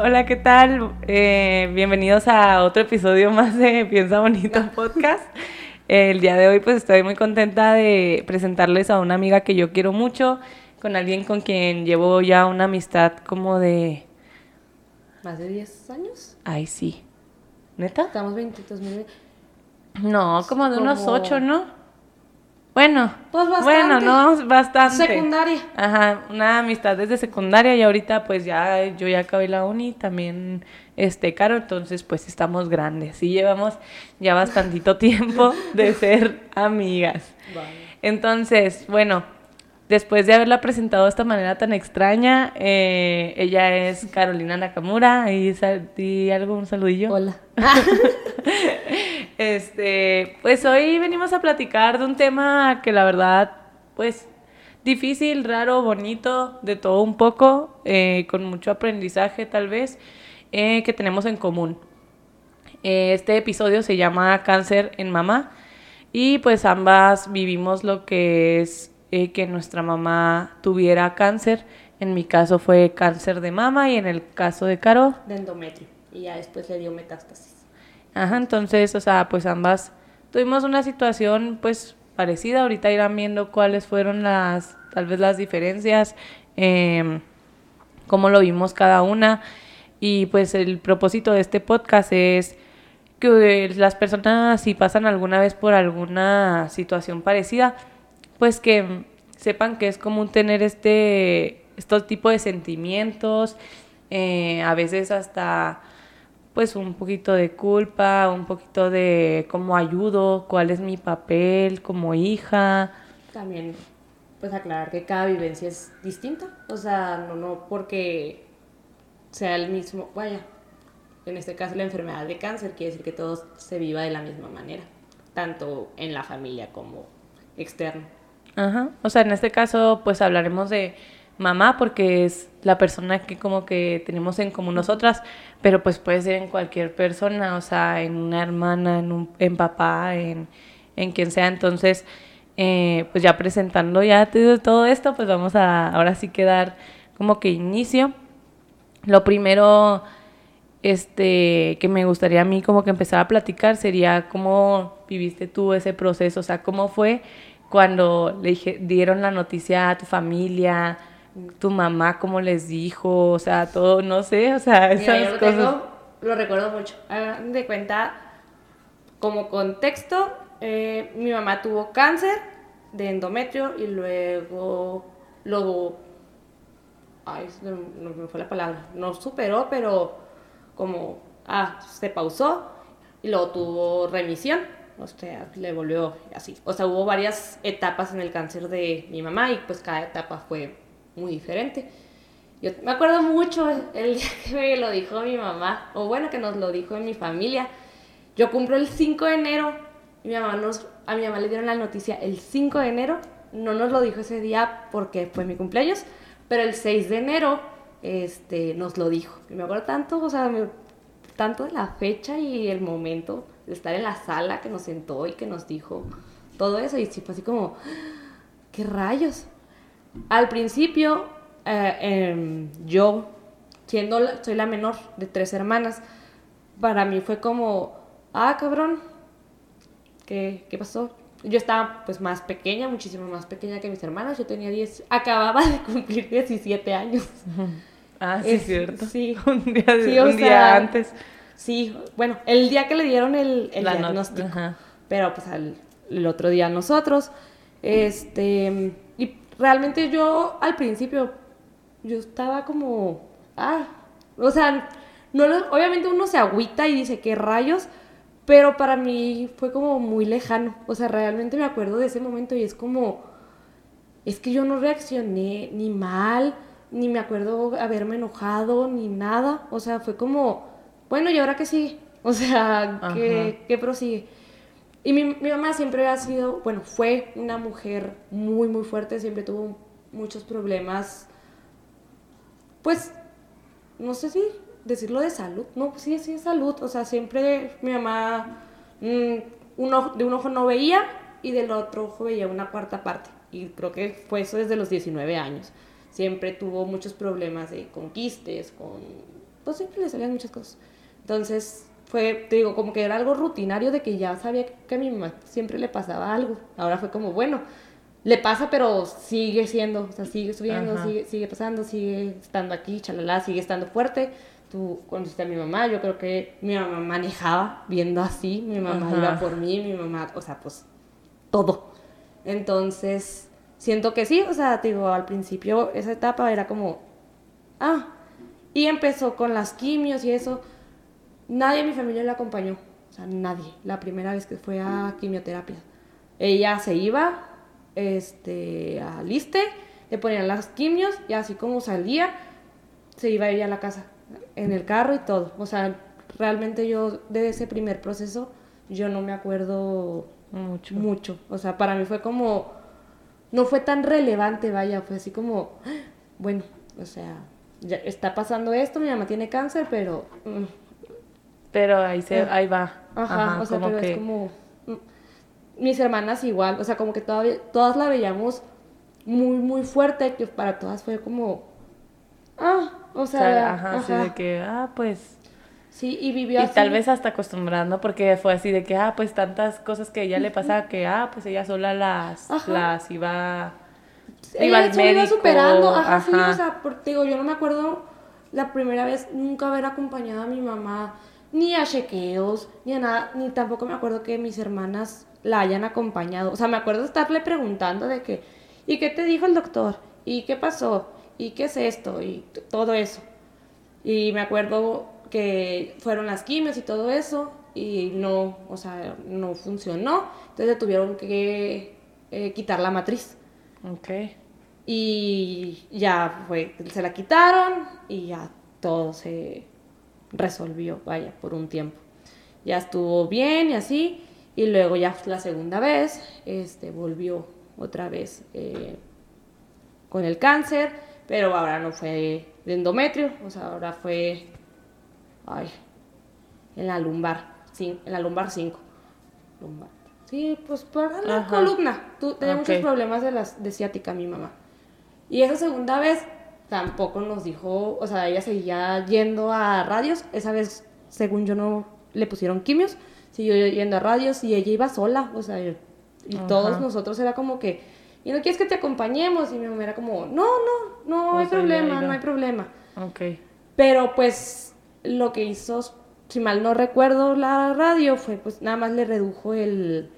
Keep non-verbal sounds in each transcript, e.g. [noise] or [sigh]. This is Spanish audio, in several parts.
Hola, ¿qué tal? Eh, bienvenidos a otro episodio más de Piensa Bonito [laughs] Podcast. El día de hoy pues estoy muy contenta de presentarles a una amiga que yo quiero mucho, con alguien con quien llevo ya una amistad como de... ¿Más de 10 años? Ay, sí. ¿Neta? Estamos 20, 2020. No, como de unos Como- 8, ¿no? Bueno, Pues bastante. bueno, no, bastante. Secundaria. Ajá, una amistad desde secundaria y ahorita pues ya yo ya acabé la uni, también este caro, entonces pues estamos grandes y llevamos ya bastantito [laughs] tiempo de ser amigas. Entonces, bueno, después de haberla presentado de esta manera tan extraña, eh, ella es Carolina Nakamura y sal- di algo, un saludillo. Hola. [laughs] Este, pues hoy venimos a platicar de un tema que la verdad, pues difícil, raro, bonito, de todo un poco, eh, con mucho aprendizaje tal vez, eh, que tenemos en común. Este episodio se llama Cáncer en Mamá y pues ambas vivimos lo que es eh, que nuestra mamá tuviera cáncer. En mi caso fue cáncer de mama y en el caso de Caro De endometrio. Y ya después le dio metástasis. Ajá, entonces, o sea, pues ambas tuvimos una situación pues parecida. Ahorita irán viendo cuáles fueron las, tal vez las diferencias, em, cómo lo vimos cada una. Y pues el propósito de este podcast es que las personas, si pasan alguna vez por alguna situación parecida, pues que sepan que es común tener este, estos tipos de sentimientos, eh, a veces hasta pues un poquito de culpa, un poquito de cómo ayudo, cuál es mi papel como hija. También, pues aclarar que cada vivencia es distinta. O sea, no, no porque sea el mismo, vaya, en este caso la enfermedad de cáncer quiere decir que todo se viva de la misma manera. Tanto en la familia como externo. Ajá. O sea, en este caso, pues hablaremos de mamá porque es la persona que como que tenemos en común nosotras, pero pues puede ser en cualquier persona, o sea, en una hermana, en, un, en papá, en, en quien sea. Entonces, eh, pues ya presentando ya todo esto, pues vamos a ahora sí que dar como que inicio. Lo primero este que me gustaría a mí como que empezar a platicar sería cómo viviste tú ese proceso, o sea, cómo fue cuando le dije, dieron la noticia a tu familia, tu mamá cómo les dijo, o sea, todo, no sé, o sea, Mira, esas yo lo, cosas. tengo- lo recuerdo mucho. Hagan de cuenta, como contexto, eh, mi mamá tuvo cáncer de endometrio y luego lo... Ay, no me fue la palabra. No superó, pero como... Ah, se pausó y luego tuvo remisión. O sea, le volvió así. O sea, hubo varias etapas en el cáncer de mi mamá y pues cada etapa fue muy diferente. Yo me acuerdo mucho el, día [laughs] que me lo dijo mi mamá, o bueno, que nos lo dijo en mi familia. Yo cumplo el 5 de enero y mi mamá nos, a mi mamá le dieron la noticia el 5 de enero. No nos lo dijo ese día porque fue mi cumpleaños, pero el 6 de enero este, nos lo dijo. Y me acuerdo tanto, o sea, me- tanto de la fecha y el momento estar en la sala que nos sentó y que nos dijo todo eso. Y fue así como, ¿qué rayos? Al principio, eh, em, yo, siendo, la- soy la menor de tres hermanas, para mí fue como, ah, cabrón, ¿qué, qué pasó? Yo estaba pues más pequeña, muchísimo más pequeña que mis hermanas, yo tenía 10, acababa de cumplir 17 años. [laughs] Ah, sí, Es- cierto. sí. [laughs] un día, Sí, un día sea, antes. Sí, bueno, el día que le dieron el, el diagnóstico. ajá. Pero pues al, el otro día nosotros. Este, y realmente yo al principio, yo estaba como, ah, o sea, no lo- obviamente uno se agüita y dice, ¿qué rayos? Pero para mí fue como muy lejano. O sea, realmente me acuerdo de ese momento y es como, es que yo no reaccioné ni mal, ni me acuerdo haberme enojado, ni nada. O sea, fue como, bueno, ¿y ahora qué sigue? O sea, ¿qué, qué prosigue? Y mi, mi mamá siempre ha sido, bueno, fue una mujer muy, muy fuerte, siempre tuvo muchos problemas, pues, no sé si decirlo de salud, no, sí, sí, de salud, o sea, siempre mi mamá mm, un ojo- de un ojo no veía y del otro ojo veía una cuarta parte, y creo que fue eso desde los 19 años. Siempre tuvo muchos problemas de conquistes, con, pues siempre le salían muchas cosas. Entonces, fue, te digo, como que era algo rutinario de que ya sabía que a mi mamá siempre le pasaba algo. Ahora fue como, bueno, le pasa, pero sigue siendo, o sea, sigue subiendo, sigue, sigue pasando, sigue estando aquí, chalala, sigue estando fuerte. Tú conociste a mi mamá, yo creo que mi mamá manejaba viendo así, mi mamá iba por mí, mi mamá, o sea, pues todo. Entonces, siento que sí, o sea, te digo, al principio esa etapa era como, ah, y empezó con las quimios y eso. Nadie en mi familia la acompañó, o sea, nadie, la primera vez que fue a quimioterapia. Ella se iba, este, al liste, le ponían las quimios y así como salía, se iba ella a la casa, en el carro y todo. O sea, realmente yo de ese primer proceso, yo no me acuerdo mucho. mucho. O sea, para mí fue como, no fue tan relevante, vaya, fue así como, bueno, o sea, ya está pasando esto, mi mamá tiene cáncer, pero... Mm, pero ahí, se, eh, ahí va. Ajá, o sea, pero es como... Mm, mis hermanas igual, o sea, como que todavía, todas la veíamos muy, muy fuerte, que para todas fue como... Ah, o sea... ajá, así de que, ah, pues... Sí, y vivió y tal vez hasta acostumbrando, porque fue así de que, ah, pues tantas cosas que ella le pasaba que, ah, pues ella sola las, las iba iba al médico. Iba superando, ajá, sí, o sea, porque, digo, yo no me acuerdo la primera vez nunca haber acompañado a mi mamá ni a chequeos, ni a nada, ni tampoco me acuerdo que mis hermanas la hayan acompañado. O sea, me acuerdo de estarle preguntando de que, ¿y qué te dijo el doctor? ¿Y qué pasó? ¿Y qué es esto? Y todo eso. Y me acuerdo que fueron las quimios y todo eso, y no, o sea, no funcionó. Entonces tuvieron que eh, quitar la matriz. Ok. Y ya fue, se la quitaron y ya todo se resolvió, vaya, por un tiempo. Ya estuvo bien y así. Y luego ya la segunda vez, este, volvió otra vez eh, con el cáncer, pero ahora no fue de endometrio, o sea, ahora fue, ay, en la lumbar, sí, en la lumbar 5. Lumbar. Sí, pues para la columna. Tú, tenía muchos problemas de, las, de ciática mi mamá. Y esa segunda vez tampoco nos dijo, o sea, ella seguía yendo a radios. Esa vez, según yo, no le pusieron quimios. Siguió yendo a radios y ella iba sola. O sea, y todos nosotros era como que, ¿y no quieres que te acompañemos? Y mi mamá era como, no, no, no hay problema, no hay problema. Ok. Pero pues lo que hizo, si mal no recuerdo la radio, fue pues nada más le redujo el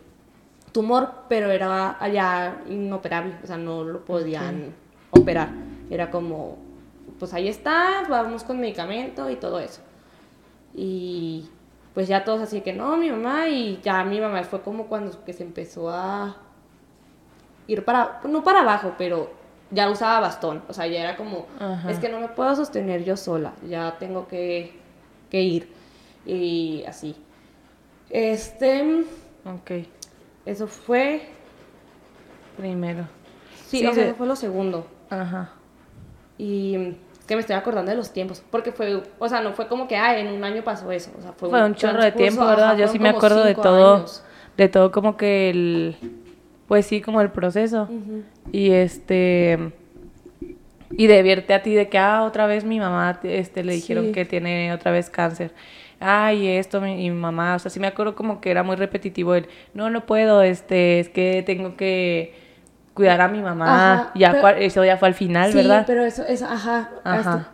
tumor, pero era allá inoperable, o sea, no lo podían operar. Era como, pues ahí está, vamos con medicamento y todo eso. Y pues ya todos así que no, mi mamá, y ya mi mamá fue como cuando que se empezó a ir para, no para abajo, pero ya usaba bastón, o sea, ya era como, es que no me puedo sostener yo sola, ya tengo que, que ir. Y así. Este... Ok. Eso fue... Primero. Sí, eso fue lo segundo. Ajá. Y que me estoy acordando de los tiempos, porque fue, o sea, no fue como que, ah, en un año pasó eso, o sea, fue, fue un, chorro de tiempo, ¿verdad? Yo sí me acuerdo de todo, de todo como que el, pues sí, como el proceso. Y este, y de verte a ti de que, ah, otra vez mi mamá, este, le dijeron que tiene otra vez cáncer ay, esto, mi, mamá, o sea, sí me acuerdo como que era muy repetitivo el, no, no puedo, este, es que tengo que cuidar a mi mamá, ya eso ya fue al final, ¿verdad? Sí, pero eso, eso, ajá, ajá.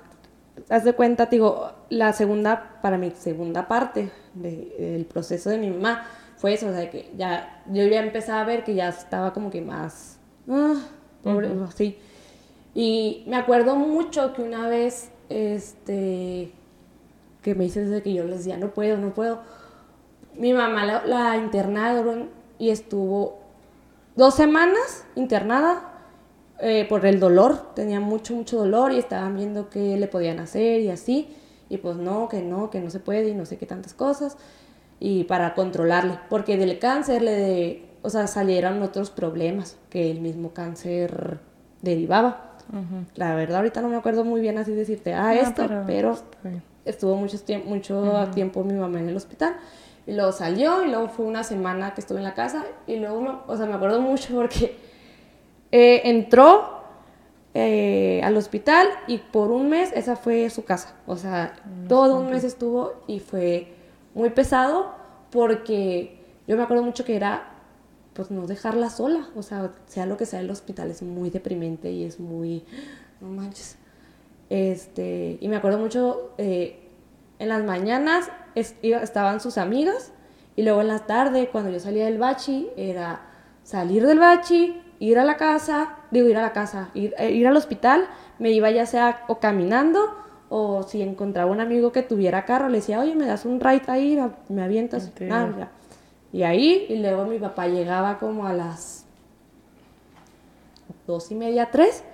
Haz de cuenta, digo, la segunda, para mi segunda parte del proceso de mi mamá fue eso, o sea, que ya, yo ya empezaba a ver que ya estaba como que más, ah, pobre, así. Y me acuerdo mucho que una vez, este, que me desde que yo les decía, no puedo, no puedo. Mi mamá la, internaron y estuvo dos semanas internada eh, por el dolor, tenía mucho, mucho dolor y estaban viendo qué le podían hacer y así. Y pues no, que no, que no se puede y no sé qué tantas cosas. Y para controlarle, porque del cáncer le, o sea, salieron otros problemas que el mismo cáncer derivaba. La verdad ahorita no me acuerdo muy bien así decirte, ah, esto, pero estuvo mucho, tiempo, mucho tiempo mi mamá en el hospital. Y luego salió y luego fue una semana que estuve en la casa y luego, o sea, me acuerdo mucho porque eh, entró, eh, al hospital y por un mes esa fue su casa. O sea, todo un mes estuvo y fue muy pesado porque yo me acuerdo mucho que era pues no dejarla sola, o sea, sea lo que sea el hospital es muy deprimente y es muy, [gasps] no manches. Este, y me acuerdo mucho, eh, en las mañanas estaban sus amigas y luego en la tarde, cuando yo salía del bachi, era salir del bachi, ir a la casa, digo ir a la casa, ir, eh, ir al hospital, me iba ya sea o caminando o si encontraba un amigo que tuviera carro, le decía, oye, me das un ride ahí, me avientas. Nada, y ahí, y luego mi papá llegaba como a las dos y media, tres,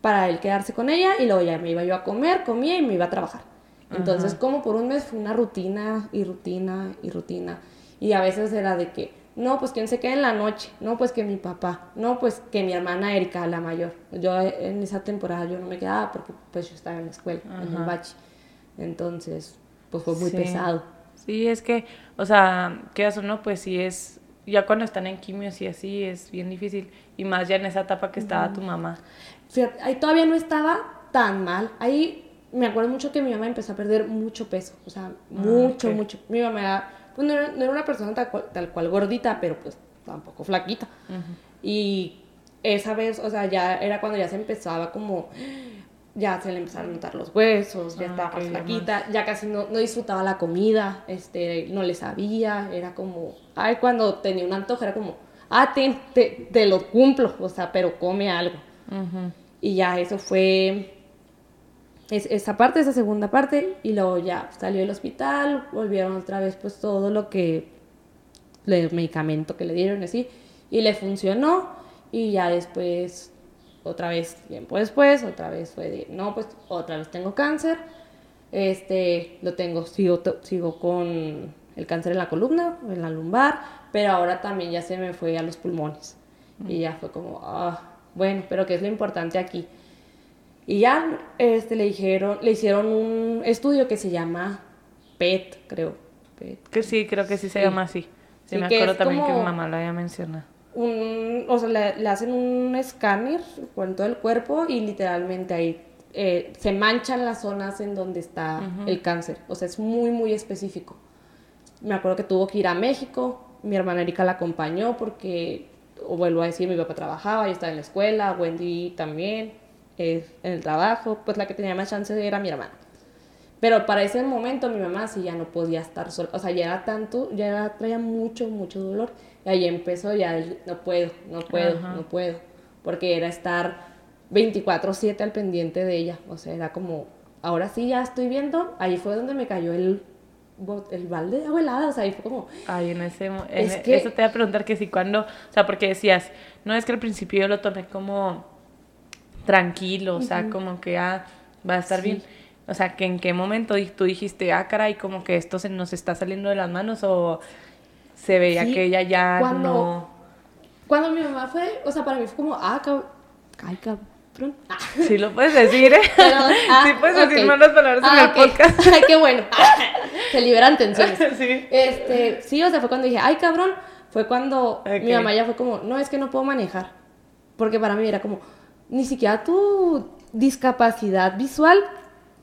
para él quedarse con ella, y luego ya me iba yo a comer, comía y me iba a trabajar. Entonces, como por un mes fue una rutina y rutina y rutina. Y a veces era de que, no, pues quién se queda en la noche, no, pues que mi papá, no, pues que mi hermana Erika, la mayor. Yo en esa temporada yo no me quedaba porque pues yo estaba en la escuela, en el bachi. Entonces, pues fue muy pesado. Sí, es que, o sea, quedas uno, pues sí es, ya cuando están en quimios y así es bien difícil. Y más ya en esa etapa que estaba tu mamá. Fíjate, ahí todavía no estaba tan mal. Ahí me acuerdo mucho que mi mamá empezó a perder mucho peso, o sea, ah, mucho, mucho. Mi mamá era, pues no era, una persona tal cual, tal cual, gordita, pero pues tampoco flaquita. Y esa vez, o sea, ya era cuando ya se empezaba como ya se le empezaron a notar los huesos, ya ah, estaba flaquita, ya casi no, no, disfrutaba la comida, este, no le sabía, era como, ay, cuando tenía un antojo era como, ah, te, te, lo cumplo, o sea, pero come algo. Y ya eso fue esa parte, esa segunda parte, y luego ya salió del hospital, volvieron otra vez pues todo lo que, el medicamento que le dieron así, y le funcionó, y ya después otra vez tiempo después, otra vez fue de, no, pues otra vez tengo cáncer, este, lo tengo, sigo, sigo con el cáncer en la columna, en la lumbar, pero ahora también ya se me fue a los pulmones. Y ya fue como, ah, bueno, pero ¿qué es lo importante aquí? Y ya este, le dijeron, le hicieron un estudio que se llama PET, creo. Que sí, creo que sí se llama así. Sí, me acuerdo también que mi mamá lo había mencionado un, o sea, le, hacen un escáner con todo el cuerpo y literalmente ahí eh, se manchan las zonas en donde está el cáncer. O sea, es muy, muy específico. Me acuerdo que tuvo que ir a México, mi hermana Erika la acompañó porque, o vuelvo a decir, mi papá trabajaba, yo estaba en la escuela, Wendy también, en el trabajo, pues la que tenía más chance era mi hermana. Pero para ese momento mi mamá sí ya no podía estar sola, o sea, ya era tanto, ya traía mucho, mucho dolor y ahí empezó ya, no puedo, no puedo, no puedo. Porque era estar 24/7 al pendiente de ella. O sea, era como, ahora sí ya estoy viendo. Ahí fue donde me cayó el, el balde de agua helada. O sea, ahí fue como... Ay, en ese... E, eso te voy a preguntar que si cuando... O sea, porque decías, no es que al principio yo lo tomé como tranquilo. O sea, como que ya va a estar bien. O sea, que en qué momento tú dijiste, ah, caray, como que esto se nos está saliendo de las manos o se veía que ella ya cuando, no... Cuando mi mamá fue, o sea, para mí fue como, ah, cabrón, ay, cabrón. Ah. [laughs] Sí lo puedes decir, ¿eh? [laughs] Ah, sí puedes decir malas palabras en ah, el podcast. [laughs] Ay, qué bueno. Se liberan tensiones. Sí. Este, sí, o sea, fue cuando dije, ay, cabrón. Fue cuando mi mamá ya fue como, no, es que no puedo manejar. Porque para mí era como, ni siquiera tu discapacidad visual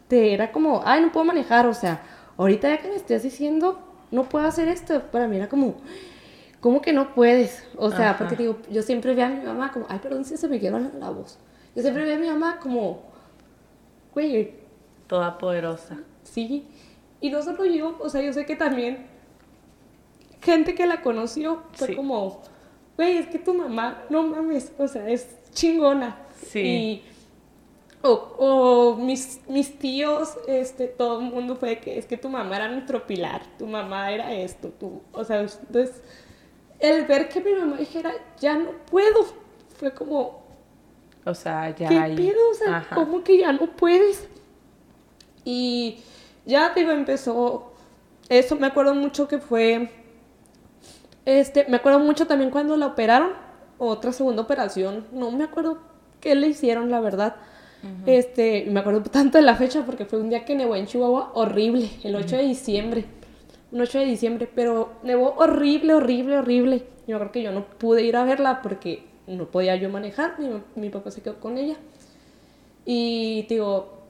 te era como, ay, no puedo manejar. O sea, ahorita ya que me estés diciendo, no puedo hacer esto. Para mí era como, ¿cómo que no puedes? O sea, porque digo, yo siempre veo a mi mamá como, ay, perdón si se me quedó la, voz. Yo siempre veo a mi mamá como, güey. Toda poderosa. Sí. Y no solo yo, o sea, yo sé que también gente que la conoció fue como, güey, es que tu mamá, no mames, o sea, es chingona. Sí. Y o, mis, mis tíos, este, todo el mundo fue que es que tu mamá era nuestro pilar, tu mamá era esto, tú, o sea, entonces, el ver que mi mamá dijera, ya no puedo, fue como, o sea, ya ¿qué hay... O sea, ¿cómo que ya no puedes? Y ya, digo, empezó, eso me acuerdo mucho que fue, este, me acuerdo mucho también cuando la operaron, otra segunda operación, no me acuerdo qué le hicieron, la verdad, este, me acuerdo tanto de la fecha porque fue un día que nevó en Chihuahua horrible, el 8 de diciembre. Un 8 de diciembre, pero nevó horrible, horrible, horrible. Yo creo que yo no pude ir a verla porque no podía yo manejar, mi, mi papá se quedó con ella. Y digo,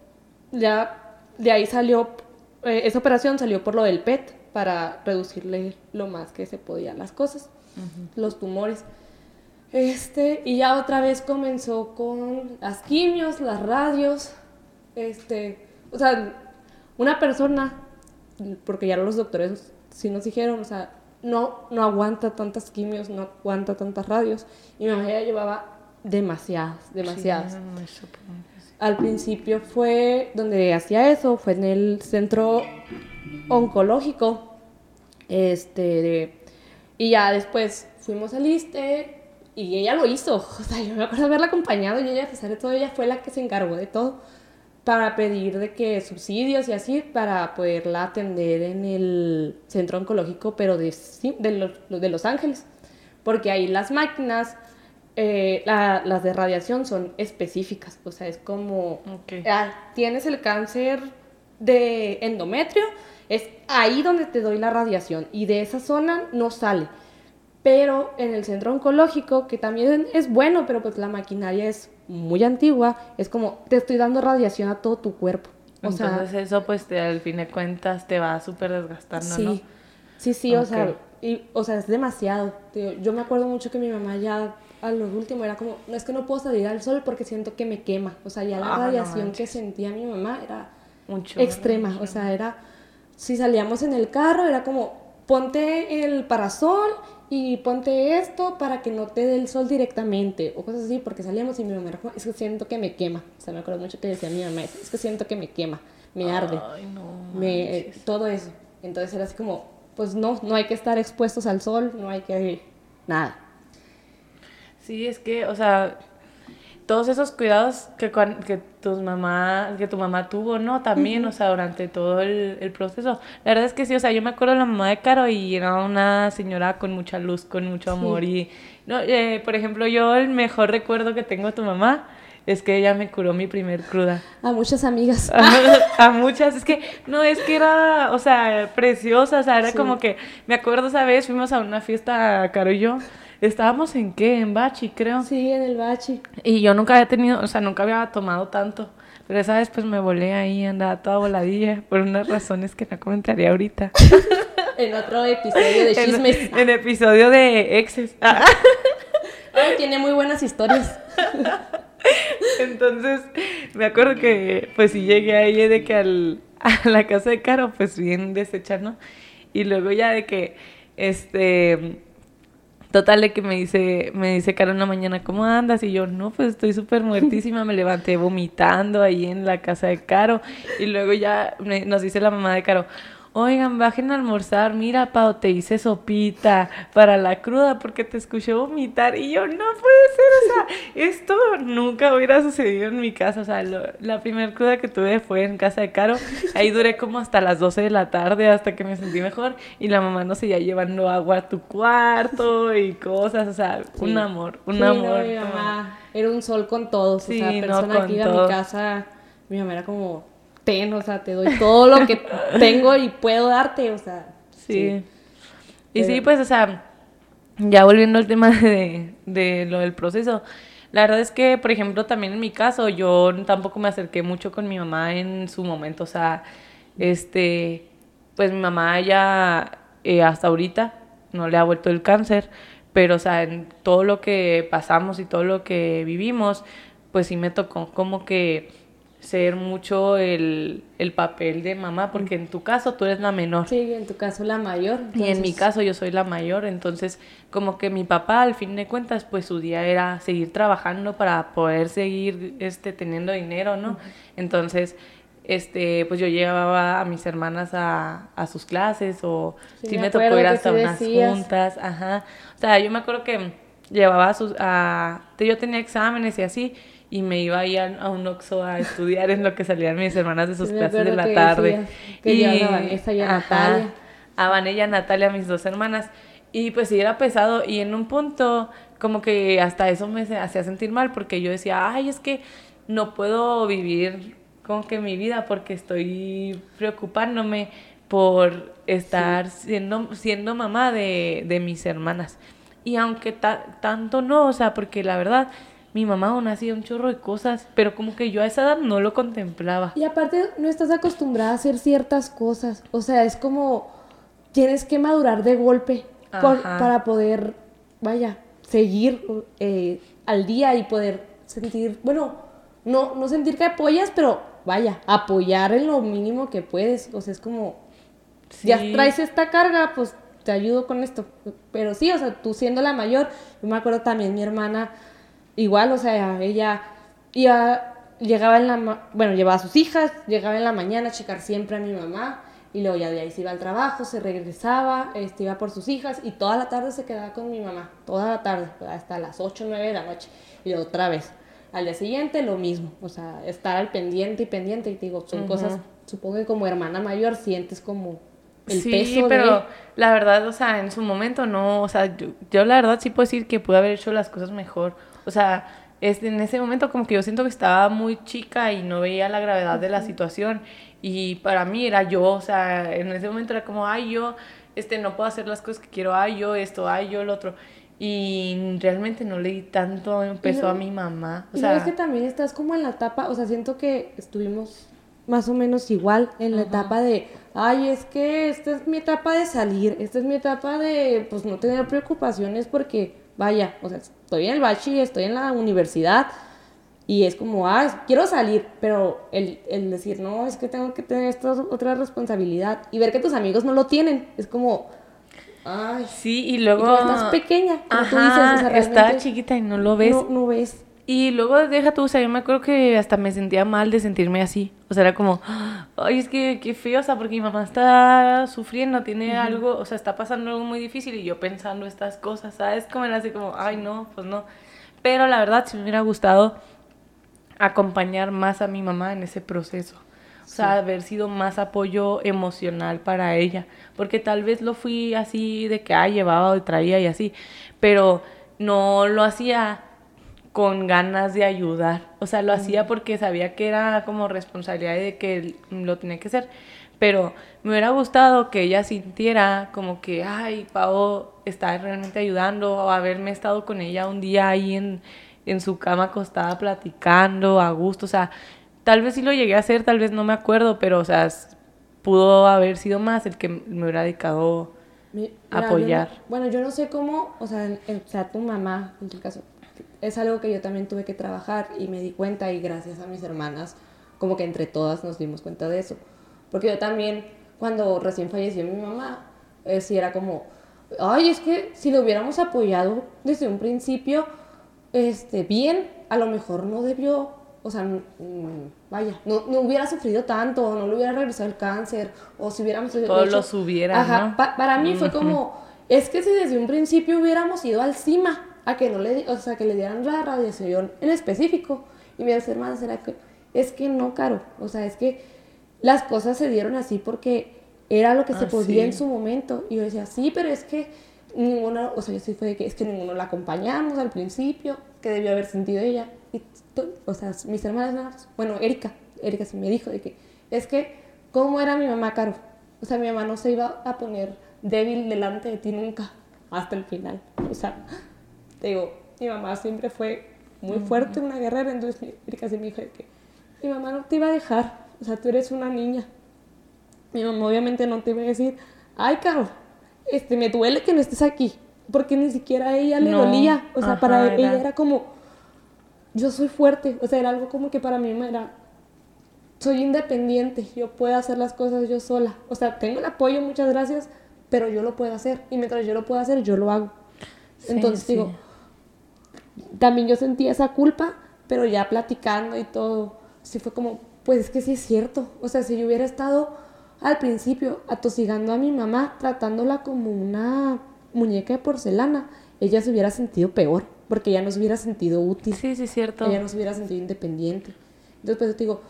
ya de ahí salió, eh, esa operación salió por lo del PET, para reducirle lo más que se podían las cosas, los tumores. Este, y ya otra vez comenzó con las quimios, las radios, este, o sea, una persona, porque ya los doctores sí nos dijeron, o sea, no, no aguanta tantas quimios, no aguanta tantas radios. Y mi mamá ya llevaba demasiadas, demasiadas. Al principio fue donde hacía eso, fue en el centro oncológico. Este, y ya después fuimos al ISTE y ella lo hizo. [laughs] O sea, yo me acuerdo haberla acompañado y ella, a pesar de todo, ella fue la que se encargó de todo para pedir de que subsidios y así para poderla atender en el centro oncológico, pero de, de, los, de Los Ángeles, porque ahí las máquinas, eh, las de radiación son específicas, o sea, es como, ah, tienes el cáncer de endometrio, es ahí donde te doy la radiación y de esa zona no sale. Pero en el centro oncológico, que también es bueno, pero pues la maquinaria es muy antigua, es como te estoy dando radiación a todo tu cuerpo. O Entonces eso pues te, al fin de cuentas te va súper desgastando, sí, ¿no? Sí, sí, o sea, y, o sea, es demasiado. Yo me acuerdo mucho que mi mamá ya a lo último era como, no es que no puedo salir al sol porque siento que me quema. O sea, ya la ah, radiación que sentía mi mamá era mucho, extrema. O sea, era, si salíamos en el carro, era como, ponte el parasol y ponte esto para que no te dé el sol directamente o cosas así, porque salíamos y mi mamá dijo, es que siento que me quema. O sea, me acuerdo mucho que decía mi mamá, es que siento que me quema, me arde, Ay, no, me, eh, todo eso. Entonces era así como, pues no, no hay que estar expuestos al sol, no hay que nada. Sí, es que, o sea, todos esos cuidados que, que, tus mamá, que tu mamá tuvo, ¿no? También, o sea, durante todo el, el, proceso. La verdad es que sí, o sea, yo me acuerdo de la mamá de Caro y era una señora con mucha luz, con mucho amor. Y, no, eh, por ejemplo, yo el mejor recuerdo que tengo de tu mamá es que ella me curó mi primer cruda. A muchas amigas. [laughs] A, muchas. Es que, no, es que era, o sea, preciosa. O sea, era como que, me acuerdo esa vez, fuimos a una fiesta, Caro y yo. Estábamos en qué? En Bachi, creo. Sí, en el Bachi. Y yo nunca había tenido, o sea, nunca había tomado tanto. Pero esa vez pues me volé ahí, andaba toda voladilla, por unas razones que no comentaré ahorita. [laughs] en otro episodio de chismes. En, episodio de exes. Ay, [laughs] tiene muy buenas historias. [laughs] Entonces, me acuerdo que pues si llegué ahí de que al, a la casa de Caro, pues bien deshecha, ¿no? Y luego ya de que, este Total de que me dice, me dice Caro una mañana, ¿cómo andas? Y yo, no, pues estoy súper muertísima, me levanté vomitando ahí en la casa de Caro. Y luego ya nos dice la mamá de Caro, oigan, bajen a almorzar, mira, Pau, te hice sopita para la cruda porque te escuché vomitar. Y yo, no puede ser, o sea, [laughs] esto nunca hubiera sucedido en mi casa. O sea, la primera cruda que tuve fue en casa de Caro. Ahí [laughs] duré como hasta las 12 de la tarde hasta que me sentí mejor. Y la mamá no ya llevando agua a tu cuarto y cosas, o sea, un amor, un amor. mi mamá era un sol con todos, o sea, persona que iba a mi casa, mi mamá era como ten, o sea, te doy todo lo que [laughs] tengo y puedo darte, o sea. Sí. Y sí, pues, o sea, ya volviendo al tema [laughs] de, de lo del proceso, la verdad es que, por ejemplo, también en mi caso, yo tampoco me acerqué mucho con mi mamá en su momento, o sea, este, pues mi mamá ya eh, hasta ahorita no le ha vuelto el cáncer, pero, o sea, en todo lo que pasamos y todo lo que vivimos, pues sí me tocó como que ser mucho el, papel de mamá, porque en tu caso tú eres la menor. Sí, en tu caso la mayor. Y en mi caso yo soy la mayor, entonces como que mi papá al fin de cuentas pues su día era seguir trabajando para poder seguir este teniendo dinero, ¿no? Entonces este pues yo llevaba a mis hermanas a, a sus clases o si me, tocó ir hasta unas juntas, ajá. O sea, yo me acuerdo que llevaba a sus a yo tenía exámenes y así y me iba ahí a, un Oxxo a estudiar en lo que salían mis hermanas de sus clases de la tarde. y a Vanessa y a Natalia. A Vanessa y a Natalia, mis dos hermanas. Y pues sí, era pesado. Y en un punto, como que hasta eso me hacía sentir mal, porque yo decía, ay, es que no puedo vivir como que mi vida porque estoy preocupándome por estar siendo, siendo mamá de, de mis hermanas. Y aunque tanto no, o sea, porque la verdad mi mamá aún hacía un chorro de cosas, pero como que yo a esa edad no lo contemplaba. Y aparte no estás acostumbrada a hacer ciertas cosas, o sea, es como tienes que madurar de golpe para poder, vaya, seguir eh, al día y poder sentir, bueno, no, no sentir que apoyas, pero vaya, apoyar en lo mínimo que puedes, o sea, es como, ya traes esta carga, pues te ayudo con esto. Pero sí, o sea, tú siendo la mayor, yo me acuerdo también mi hermana, igual, o sea, ella iba, llegaba en la, bueno, llevaba a sus hijas, llegaba en la mañana a checar siempre a mi mamá, y luego ya de ahí se iba al trabajo, se regresaba, este, iba por sus hijas, y toda la tarde se quedaba con mi mamá, toda la tarde, hasta las 8 o 9 de la noche, y otra vez. Al día siguiente lo mismo, o sea, estar al pendiente y pendiente, y digo, son cosas, supongo que como hermana mayor sientes como sí, pero la verdad, o sea, en su momento no, o sea, yo, la verdad sí puedo decir que pude haber hecho las cosas mejor. O sea, es, en ese momento como que yo siento que estaba muy chica y no veía la gravedad de la situación. Y para mí era yo, o sea, en ese momento era como, ay, yo este, no puedo hacer las cosas que quiero, ay, yo esto, ay, yo lo otro. Y realmente no le di tanto peso a mi mamá. O sea, es que también estás como en la etapa, o sea, siento que estuvimos más o menos igual en la etapa de, ay, es que esta es mi etapa de salir, esta es mi etapa de, pues, no tener preocupaciones porque, vaya, o sea, estoy en el bachi, estoy en la universidad y es como, ah, quiero salir, pero el, el decir, no, es que tengo que tener esta otra responsabilidad y ver que tus amigos no lo tienen, es como... Ay, sí, y luego... estás pequeña, como tú dices, o chiquita y no lo ves. No, no ves. Y luego deja tú, o sea, yo me acuerdo que hasta me sentía mal de sentirme así. O sea, era como, ay, es que qué feo, o sea, porque mi mamá está sufriendo, tiene algo, o sea, está pasando algo muy difícil y yo pensando estas cosas, ¿sabes? Como era así como, ay, no, pues no. Pero la verdad, sí me hubiera gustado acompañar más a mi mamá en ese proceso. O sea, haber sido más apoyo emocional para ella. Porque tal vez lo fui así de que, ay, llevaba y traía y así. Pero no lo hacía con ganas de ayudar. O sea, lo hacía porque sabía que era como responsabilidad de que lo tenía que hacer. Pero me hubiera gustado que ella sintiera como que, ay, Pau está realmente ayudando, o haberme estado con ella un día ahí en, en su cama acostada platicando a gusto. O sea, tal vez sí lo llegué a hacer, tal vez no me acuerdo, pero, o sea, pudo haber sido más el que me hubiera dedicado a apoyar. bueno, yo no sé cómo, o sea, o sea, tu mamá, en tu caso, es algo que yo también tuve que trabajar y me di cuenta y gracias a mis hermanas, como que entre todas nos dimos cuenta de eso. Porque yo también, cuando recién falleció mi mamá, eh, sí era como, ay, es que si lo hubiéramos apoyado desde un principio, este, bien, a lo mejor no debió, o sea, vaya, no, no, hubiera sufrido tanto, no le hubiera regresado el cáncer, o si hubiéramos... Todos los hubiera, Ajá, para mí fue como, es que si desde un principio hubiéramos ido al cima, a que no le, o sea, que le dieran la radiación en específico. Y mis hermanas era que, es que no, Caro, o sea, es que las cosas se dieron así porque era lo que se ah, podía en su momento. Y yo decía, sí, pero es que ninguno, o sea, yo sí fue de que es que ninguno la acompañamos al principio, que debió haber sentido ella. Y, o sea, mis hermanas, bueno, Erika, Erika sí me dijo de que, es que, ¿cómo era mi mamá, Caro? O sea, mi mamá no se iba a poner débil delante de ti nunca, hasta el final. O sea, te digo, mi mamá siempre fue muy fuerte, una guerrera, entonces mi, casi me dijo que mi mamá no te iba a dejar, o sea, tú eres una niña. Mi mamá obviamente no te iba a decir, ay, Caro, este, me duele que no estés aquí, porque ni siquiera a ella le dolía, o sea, para ella era como, yo soy fuerte, o sea, era algo como que para mí era, soy independiente, yo puedo hacer las cosas yo sola, o sea, tengo el apoyo, muchas gracias, pero yo lo puedo hacer, y mientras yo lo puedo hacer, yo lo hago. Entonces digo, también yo sentía esa culpa, pero ya platicando y todo, sí fue como, pues es que sí es cierto. O sea, si yo hubiera estado al principio atosigando a mi mamá, tratándola como una muñeca de porcelana, ella se hubiera sentido peor, porque ella no se hubiera sentido útil. Sí, sí, es cierto. Ella no se hubiera sentido independiente. Entonces, pues te digo,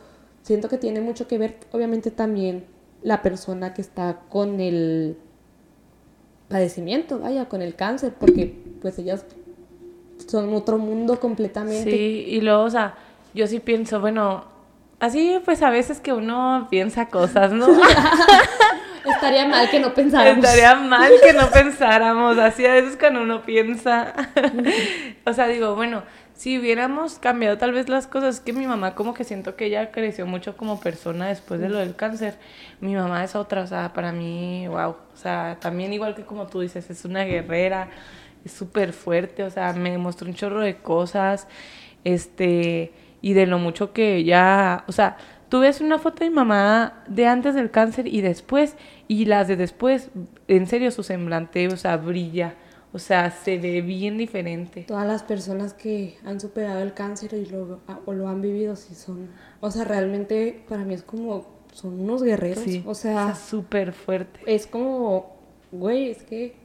siento que tiene mucho que ver, obviamente también la persona que está con el padecimiento, vaya, con el cáncer, porque pues ellas son otro mundo completamente. Sí, y luego, o sea, yo sí pienso, bueno, así pues a veces que uno piensa cosas, ¿no? [laughs] Estaría mal que no pensáramos. Estaría mal que no pensáramos, así a veces cuando uno piensa. [laughs] o sea, digo, bueno, si hubiéramos cambiado tal vez las cosas, es que mi mamá como que siento que ella creció mucho como persona después de lo del cáncer. Mi mamá es otra, o sea, para mí, wow, o sea, también igual que como tú dices, es una guerrera, es súper fuerte, o sea, me demostró un chorro de cosas, este, y de lo mucho que ella, o sea, tú ves una foto de mi mamá de antes del cáncer y después, y las de después, en serio, su semblante, o sea, brilla o sea, se ve bien diferente. Todas las personas que han superado el cáncer y lo, o lo han vivido, sí son. O sea, realmente para mí es como. Son unos guerreros. Sí, o sea. súper fuerte. Es como. Güey, es que.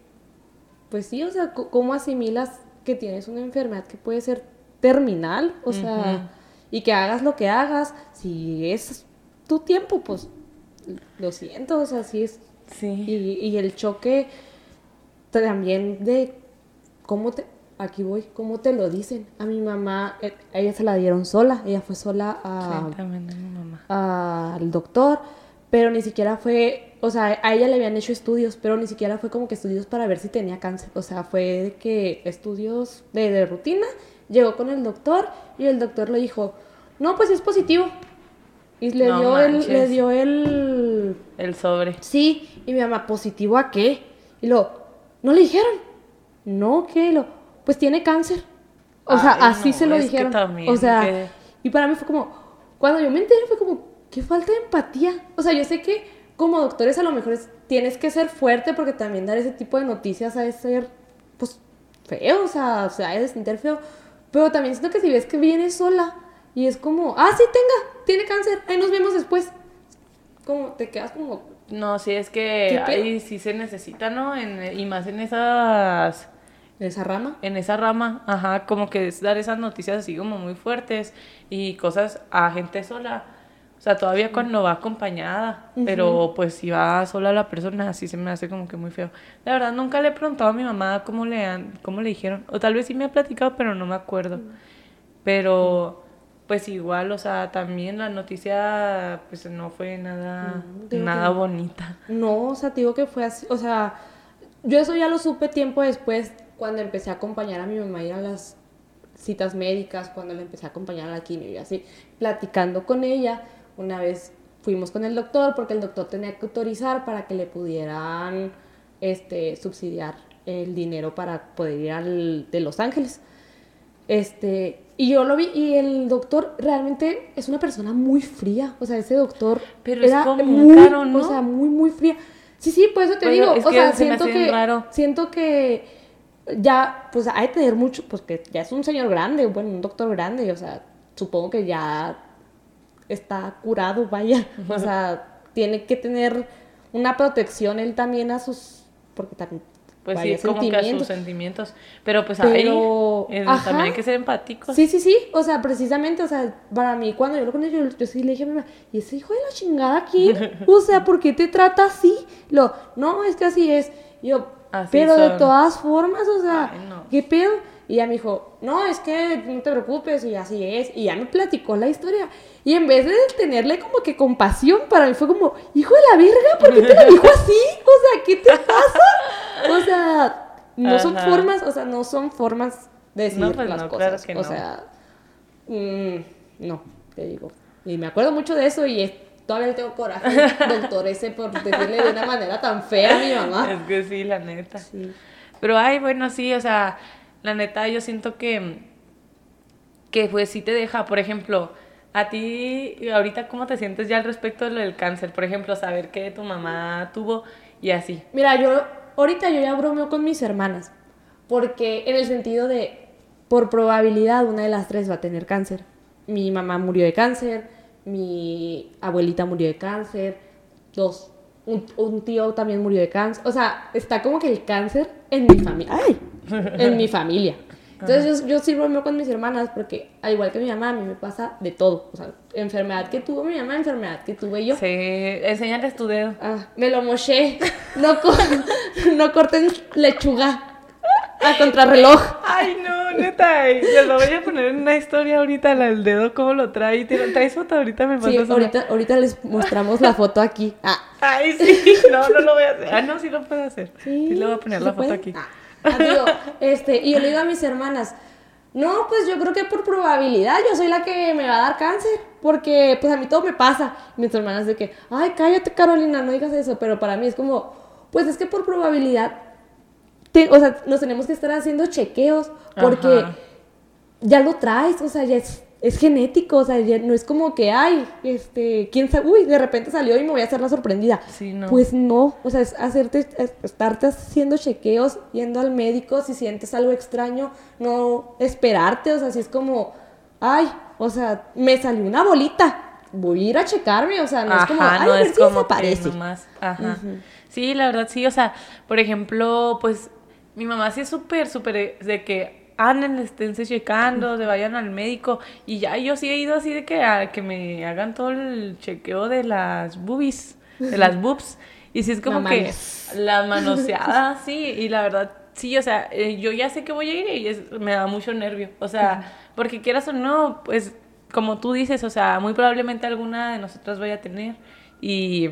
Pues sí, o sea, ¿cómo asimilas que tienes una enfermedad que puede ser terminal? O sea. Y que hagas lo que hagas. Si es tu tiempo, pues. Lo siento, o sea, sí es. Sí. Y, y el choque también de cómo te, aquí voy, cómo te lo dicen. A mi mamá, eh, ella se la dieron sola, ella fue sola a, al doctor, pero ni siquiera fue, o sea, a ella le habían hecho estudios, pero ni siquiera fue como que estudios para ver si tenía cáncer, o sea, fue de que estudios de, de rutina, llegó con el doctor y el doctor le dijo, no, pues es positivo. Y le dio el, le dio el... El sobre. Sí, y mi mamá, ¿positivo a qué? Y lo, ¿No le dijeron? No, ¿qué? Lo, pues tiene cáncer. O sea, así se lo dijeron. o sea, y para mí fue como, cuando yo me enteré fue como, qué falta de empatía. O sea, yo sé que como doctores a lo mejor tienes que ser fuerte porque también dar ese tipo de noticias ha de ser, pues, feo, o sea, o sea, ha de sentir feo. Pero también siento que si ves que viene sola y es como, ah, sí, tenga, tiene cáncer, ahí nos vemos después. Como, te quedas como, no, sí, es que ahí sí se necesita, ¿no? En, y más en esas... ¿En esa rama? En esa rama, ajá, como que es dar esas noticias así como muy fuertes y cosas a gente sola. O sea, todavía cuando va acompañada, pero pues si va sola la persona, así se me hace como que muy feo. La verdad, nunca le he preguntado a mi mamá cómo le, han, cómo le dijeron. O tal vez sí me ha platicado, pero no me acuerdo. Pero pues igual, o sea, también la noticia pues no fue nada, nada bonita. No, o sea, te digo que fue así, o sea, yo eso ya lo supe tiempo después cuando empecé a acompañar a mi mamá a ir a las citas médicas, cuando le empecé a acompañar a la quimio y así, platicando con ella, una vez fuimos con el doctor porque el doctor tenía que autorizar para que le pudieran este subsidiar el dinero para poder ir al de Los Ángeles. Este, y yo lo vi y el doctor realmente es una persona muy fría. O sea, ese doctor Pero era como muy, caro, ¿no? O sea, muy, muy fría. Sí, sí, por eso te digo. o sea, siento que, siento que ya, pues hay que tener mucho, pues que ya es un señor grande, bueno, un doctor grande, o sea, supongo que ya está curado, vaya. [laughs] O sea, tiene que tener una protección él también a sus, porque también pues sí, como que a sus sentimientos. Pero pues ahí también hay que ser empáticos. Sí, sí, sí. O sea, precisamente, o sea, para mí, cuando yo lo conocí, yo, yo sí le dije a mi mamá, ¿y ese hijo de la chingada aquí? [laughs] o sea, ¿por qué te trata así? Lo, no, es que así es. yo, pero de todas formas, o sea, ¿qué pedo? Y ella me dijo, no, es que no te preocupes, y así es. Y ya me platicó la historia. Y en vez de tenerle como que compasión, para mí fue como, hijo de la verga, ¿por qué te lo dijo así? O sea, ¿qué te pasa? O sea, no son formas, o sea, no son formas de decir pues las cosas. o sea, mm, no, te digo. Y me acuerdo mucho de eso y todavía le tengo coraje, doctor, ese por decirle de una manera tan fea a mi mamá. Es que sí, la neta. Sí. Pero ay, bueno, sí, o sea la neta yo siento que, que pues sí te deja, por ejemplo, a ti ahorita cómo te sientes ya al respecto de lo del cáncer, por ejemplo, saber que tu mamá tuvo y así. Mira, yo ahorita yo ya bromeo con mis hermanas, porque en el sentido de, por probabilidad, una de las tres va a tener cáncer. Mi mamá murió de cáncer, mi abuelita murió de cáncer, dos, un, un tío también murió de cáncer. O sea, está como que el cáncer en mi familia. ¡Ay! [laughs] en mi familia. Entonces yo, yo sí bromeo con mis hermanas porque al igual que mi mamá, a mí me pasa de todo. O sea, enfermedad que tuvo mi mamá, enfermedad que tuve yo. Sí, enséñales tu dedo. Ah, me lo moché. No, [laughs] no corten lechuga a contrarreloj. Ay, no, neta. Les lo voy a poner en una historia ahorita, del dedo, cómo lo trae. ¿Traes foto ahorita? Me sí, ahorita, ahorita les mostramos la foto aquí. Ah. Ay, sí. No, no lo voy a hacer. Ah, no, sí lo puedo hacer. Sí, sí le voy a poner la foto aquí. Ah este, y yo le digo a mis hermanas, No, pues yo creo que por probabilidad yo soy la que me va a dar cáncer, porque pues a mí todo me pasa. Mis hermanas de que, ay, cállate Carolina, no digas eso, pero para mí es como, pues es que por probabilidad, o sea, nos tenemos que estar haciendo chequeos, porque ya lo traes, o sea, ya es es genético, o sea, no es como que, ay, este, quién sabe, uy, de repente salió y me voy a hacer la sorprendida. Sí, no. Pues no, o sea, es hacerte, estarte haciendo chequeos, yendo al médico, si sientes algo extraño, no esperarte, o sea, si es como, ay, o sea, me salió una bolita, voy a ir a checarme, o sea, no es como, ay, no a ver es si como desaparece. Ajá. Sí, la verdad sí, o sea, por ejemplo, pues mi mamá sí es súper, súper de que anden, esténse checando, se vayan al médico. Y ya yo sí he ido así de que, a, que me hagan todo el chequeo de las boobies, de las [laughs] boobs. Y sí es como que la [laughs] manoseada, sí, y la verdad, sí, o sea, eh, yo ya sé que voy a ir y me da mucho nervio. O sea, porque quieras o no, pues como tú dices, o sea, muy probablemente alguna de nosotras vaya a tener. Y,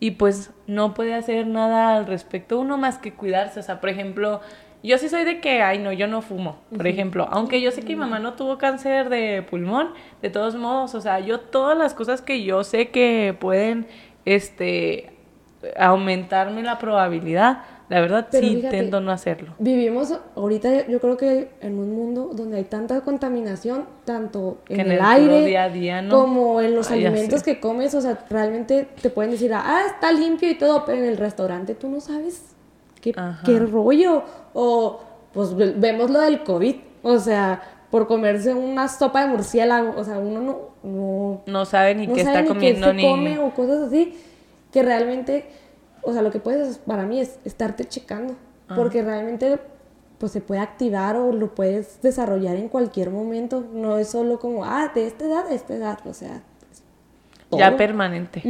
y pues no puede hacer nada al respecto uno más que cuidarse. O sea, por ejemplo, yo sí soy de que, ay, no, yo no fumo, por ejemplo. Aunque yo sé que mi mamá no tuvo cáncer de pulmón, de todos modos, o sea, yo todas las cosas que yo sé que pueden, este, aumentarme la probabilidad, la verdad sí intento no hacerlo. Vivimos ahorita, yo creo que en un mundo donde hay tanta contaminación, tanto en, el, aire día a día, como en los alimentos que comes, o sea, realmente te pueden decir, ah, está limpio y todo, pero en el restaurante tú no sabes ¿qué, qué rollo? O pues vemos lo del COVID, o sea, por comerse una sopa de murciélago, o sea, uno no... No, no sabe ni qué está comiendo ni... come o cosas así, que realmente, o sea, lo que puedes para mí es estarte checando, porque realmente pues se puede activar o lo puedes desarrollar en cualquier momento, no es solo como, ah, de esta edad, de esta edad, o sea... Ya permanente,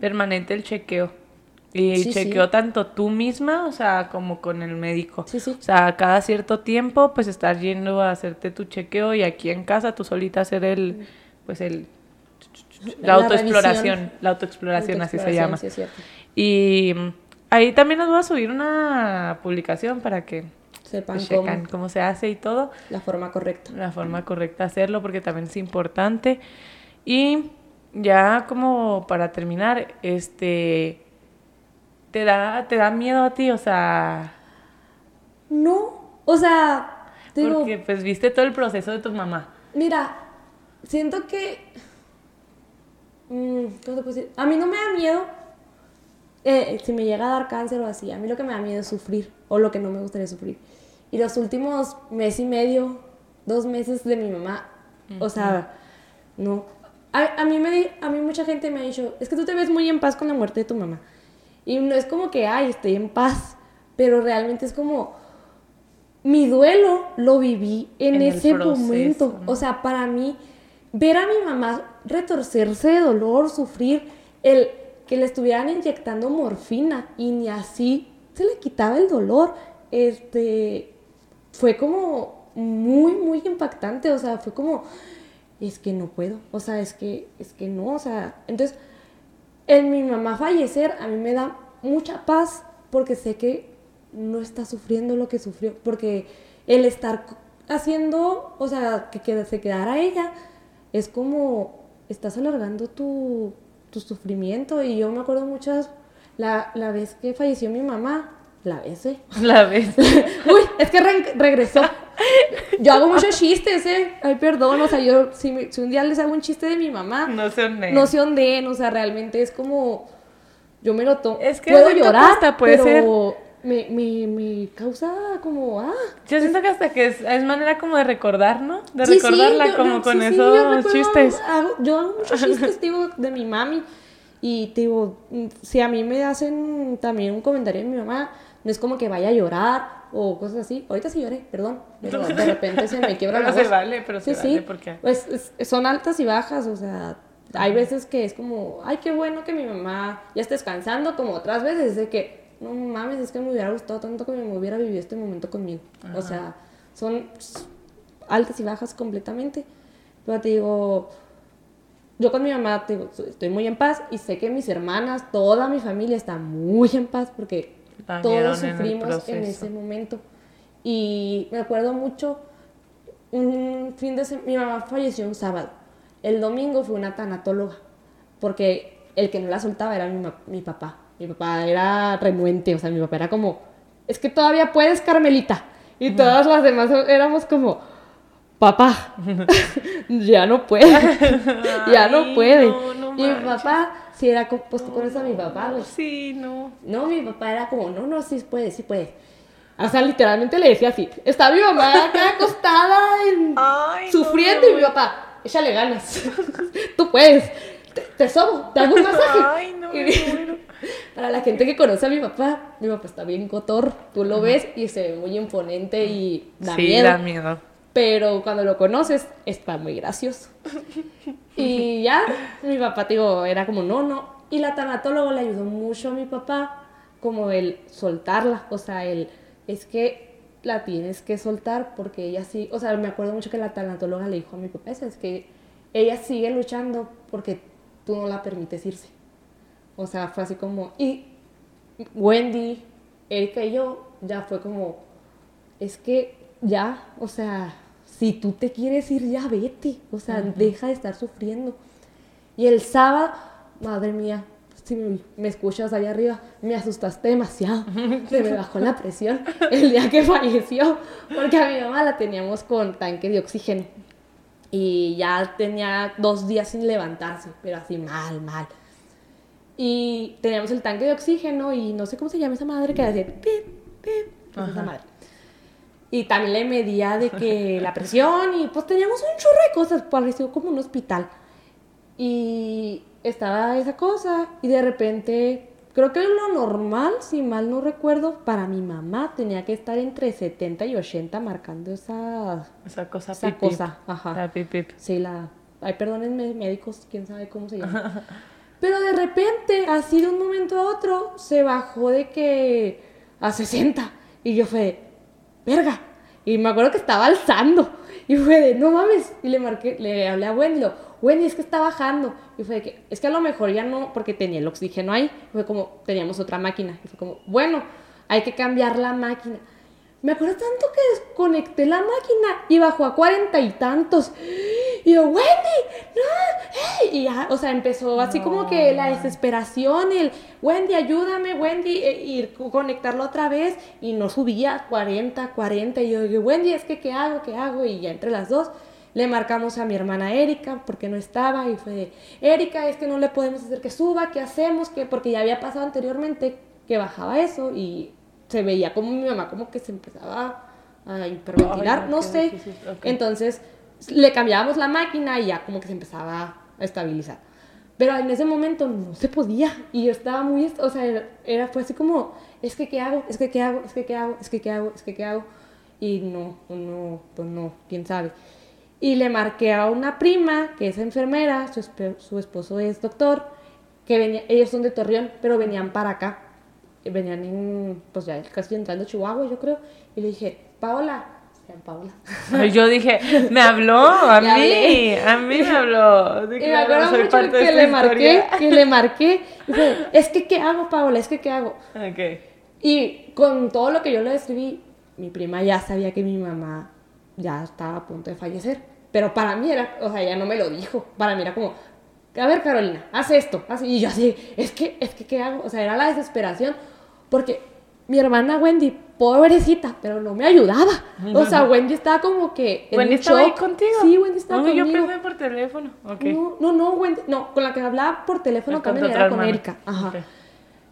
permanente el chequeo. Y chequeó tanto tú misma, o sea, como con el médico. Sí, sí. O sea, cada cierto tiempo, pues estás yendo a hacerte tu chequeo y aquí en casa tú solita hacer el, pues el, la, autoexploración, la autoexploración, así se llama. Sí, es cierto. Y ahí también nos voy a subir una publicación para que sepan cómo, cómo se hace y todo. La forma correcta. La forma correcta de hacerlo porque también es importante. Y ya como para terminar, este ¿Te da, ¿Te da miedo a ti? O sea... No, o sea... Porque pues viste todo el proceso de tu mamá. Mira, siento que... Mm, ¿Cómo te puedo decir? A mí no me da miedo eh, si me llega a dar cáncer o así. A mí lo que me da miedo es sufrir o lo que no me gustaría sufrir. Y los últimos mes y medio, dos meses de mi mamá, o sea, no. A, a, mí me, a mí mucha gente me ha dicho, es que tú te ves muy en paz con la muerte de tu mamá. Y no es como que, ay, estoy en paz, pero realmente es como, mi duelo lo viví en, ese momento. O sea, para mí, ver a mi mamá retorcerse de dolor, sufrir, el que le estuvieran inyectando morfina y ni así se le quitaba el dolor, este, fue como muy, muy impactante. O sea, fue como, es que no puedo, o sea, es que, es que no, o sea, entonces el mi mamá fallecer a mí me da mucha paz porque sé que no está sufriendo lo que sufrió, porque el estar haciendo, o sea, que, se quedara ella, es como estás alargando tu, tu sufrimiento y yo me acuerdo muchas, la, la vez que falleció mi mamá, la vez, ¿eh? [laughs] La vez. [laughs] Uy, es que regresó. Yo hago muchos [laughs] chistes, ¿eh? Ay, perdón, o sea, yo si, un día les hago un chiste de mi mamá. No se onden. No se onden, o sea, realmente es como. Yo me lo tomo. Es que puedo llorar, puede pero Me, me, me, causa como. Ah. Yo siento que hasta que es, es manera como de recordar, ¿no? De recordarla como con esos chistes. yo hago muchos [laughs] chistes, digo, de mi mami. Y digo, si a mí me hacen también un comentario de mi mamá, no es como que vaya a llorar o cosas así. Ahorita sí lloré, perdón. Pero de [laughs] repente se me quiebra la voz. Pero se vale, pero se sí, vale sí. porque... Pues son altas y bajas, o sea, hay veces que es como, ay, qué bueno que mi mamá ya esté descansando, como otras veces de que, no mames, es que me hubiera gustado tanto que me hubiera vivido este momento conmigo. O sea, son altas y bajas completamente. Pero te digo, yo con mi mamá te digo, estoy muy en paz y sé que mis hermanas, toda mi familia está muy en paz porque todos sufrimos en, ese momento. Y me acuerdo mucho un fin de semana, mi mamá falleció un sábado. El domingo fue una tanatóloga, porque el que no la soltaba era mi, mi papá. Mi papá era renuente, o sea, mi papá era como, es que todavía puedes, Carmelita. Y todas las demás éramos como, papá, [laughs] ya no puede, [laughs] ya no puede. no, no y mi papá, sí era, co- pues tú conoces a mi papá, güey. Sí, no. No, mi papá era como, no, no, sí puede, sí puede. O sea, literalmente le decía así, está mi mamá acá acostada en- [laughs] Ay, no, sufriendo y no. mi papá, échale ganas, tú puedes, te, te sobo, te hago un masaje. Ay, no, Y-. Para la gente que conoce a mi papá, mi papá está bien cotor, tú lo ves y se ve muy imponente y da sí, miedo. da miedo. Pero cuando lo conoces, está muy gracioso. [laughs] Y ya, mi papá, digo, era como, no, no. Y la tanatóloga le ayudó mucho a mi papá, como el soltarla. O sea, el, es que la tienes que soltar porque ella sí, o sea, me acuerdo mucho que la tanatóloga le dijo a mi papá, es que ella sigue luchando porque tú no la permites irse. O sea, fue así como, y Wendy, Erika y yo, ya fue como, es que ya, o sea, si tú te quieres ir, ya vete, o sea, deja de estar sufriendo. Y el sábado, madre mía, si me, me escuchas allá arriba, me asustaste demasiado, [laughs] se me bajó la presión el día que falleció, porque a mi mamá la teníamos con tanque de oxígeno y ya tenía dos días sin levantarse, pero así mal, mal. Y teníamos el tanque de oxígeno y no sé cómo se llama esa madre que hacía pip, pip, pues esa madre. Y también le medía de que [laughs] la presión y pues teníamos un chorro de cosas, pareció como un hospital. Y estaba esa cosa y de repente, creo que lo normal, si mal no recuerdo, para mi mamá tenía que estar entre 70 y 80 marcando esa, Esa cosa esa pip, pip. cosa. Ajá. La pip, pip. Sí, la... Ay, perdónenme, médicos, quién sabe cómo se llama. [laughs] Pero de repente, así de un momento a otro, se bajó de que a 60. Y yo fue, verga. Y me acuerdo que estaba alzando. Y fue de, no mames. Y le marqué, le hablé a Wendy, Wendy, es que está bajando. Y fue de que, es que a lo mejor ya no, porque tenía el oxígeno ahí. Fue como, teníamos otra máquina. Y fue como, bueno, hay que cambiar la máquina. Me acuerdo tanto que desconecté la máquina y bajó a cuarenta y tantos. Y yo, Wendy, no, ey", y ya, o sea, empezó así como que la desesperación, el, Wendy, ayúdame, Wendy, e- y co- conectarlo otra vez, y no subía a 40, 40, y yo dije, Wendy, es que, ¿qué hago, qué hago? Y ya entre las dos, le marcamos a mi hermana Erika, porque no estaba, y fue de, Erika, es que no le podemos hacer que suba, ¿qué hacemos? que Porque ya había pasado anteriormente que bajaba eso, y se veía como mi mamá como que se empezaba a hiperventilar, Ay, no sé. difícil, ok. Entonces le cambiábamos la máquina y ya como que se empezaba a estabilizar. Pero en ese momento no se podía y yo estaba muy, o sea, era, era- fue así como, es que qué hago, es que qué hago, es que qué hago, es que qué hago, es que qué hago. Y no, no, pues no, quién sabe. Y le marqué a una prima que es enfermera, su, esp- su esposo es doctor, que venía, ellos son de Torreón, pero venían para acá. Venían en, pues ya casi entrando Chihuahua, yo creo. Y le dije, Paola, Paola. Yo dije, me habló a mí, hablé. a mí me habló. Sí, Y me claro, acuerdo soy mucho que le marqué, historia. que le marqué. Y fue, es que, ¿qué hago, Paola? Es que, ¿qué hago? Ok. Y con todo lo que yo le describí, mi prima ya sabía que mi mamá ya estaba a punto de fallecer. Pero para mí era, o sea, ella no me lo dijo. Para mí era como, a ver, Carolina, haz esto. haz-". Y yo así, es que, es que, ¿qué hago? O sea, era la desesperación. Porque mi hermana Wendy, pobrecita, pero no me ayudaba. O sea, Wendy estaba como que. en ¿Wendy estaba ahí contigo? Sí, Wendy estaba No, yo conmigo. pensé por teléfono. Ok. No, no, no, Wendy, no, con la que hablaba por teléfono también era con hermana. Erika. Ajá.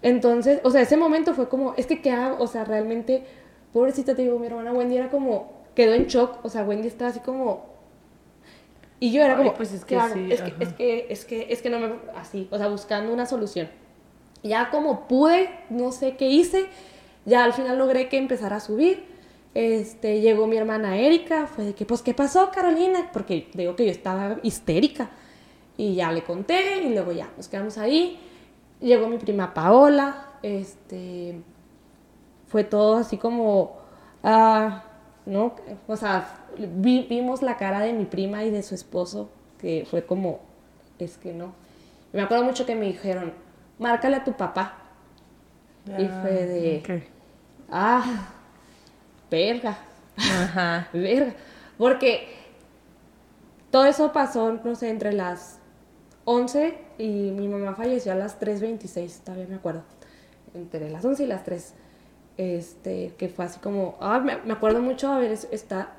Entonces, o sea, ese momento fue como, es que qué hago, o sea, realmente, pobrecita, te digo, mi hermana Wendy era como, quedó en shock, o sea, Wendy estaba así como, y yo era Ay, como, pues es ¿qué que sí, es, que, es que, es que, es que no me, así, o sea, buscando una solución. Ya como pude, no sé qué hice, ya al final logré que empezara a subir. Este, llegó mi hermana Erika, fue de que, pues, ¿qué pasó, Carolina? Porque digo que yo estaba histérica. Y ya le conté, y luego ya nos quedamos ahí. Llegó mi prima Paola, este, fue todo así como, ah, ¿no? O sea, vi- vimos la cara de mi prima y de su esposo, que fue como, es que no. Me acuerdo mucho que me dijeron, márcale a tu papá. Y fue de- Ok. Ah, verga, Ajá. [laughs] verga. Porque todo eso pasó, no sé, entre las 11 y mi mamá falleció a las 3.26, todavía me acuerdo. Entre las 11 y las 3. Este, que fue así como, ah, me, me acuerdo mucho a ver, está